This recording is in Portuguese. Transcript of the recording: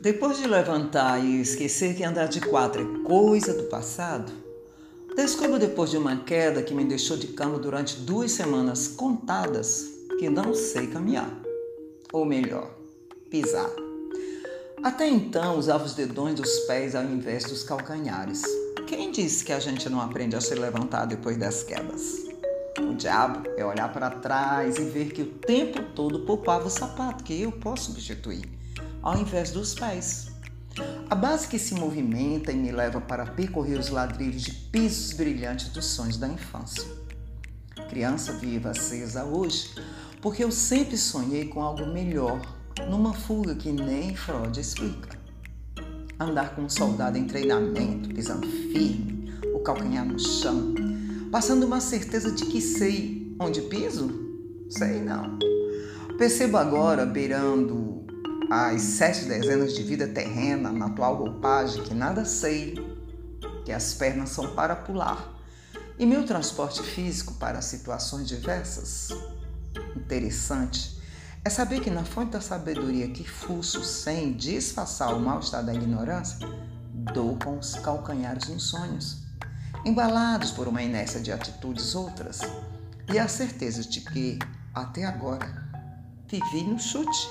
Depois de levantar e esquecer que andar de quatro é coisa do passado, descubro depois de uma queda que me deixou de cama durante duas semanas contadas que não sei caminhar. Ou melhor, pisar. Até então usava os dedões dos pés ao invés dos calcanhares. Quem disse que a gente não aprende a se levantar depois das quedas? O diabo é olhar para trás e ver que o tempo todo poupava o sapato que eu posso substituir ao invés dos pés. A base que se movimenta e me leva para percorrer os ladrilhos de pisos brilhantes dos sonhos da infância. Criança viva, acesa hoje, porque eu sempre sonhei com algo melhor, numa fuga que nem Freud explica. Andar com um soldado em treinamento, pisando firme, o calcanhar no chão, passando uma certeza de que sei onde piso? Sei não. Percebo agora, beirando as sete dezenas de vida terrena na atual roupagem que nada sei, que as pernas são para pular e meu transporte físico para situações diversas. Interessante é saber que na fonte da sabedoria que fuço sem disfarçar o mal-estar da ignorância, dou com os calcanhares nos sonhos, embalados por uma inércia de atitudes outras e a certeza de que, até agora, vivi no chute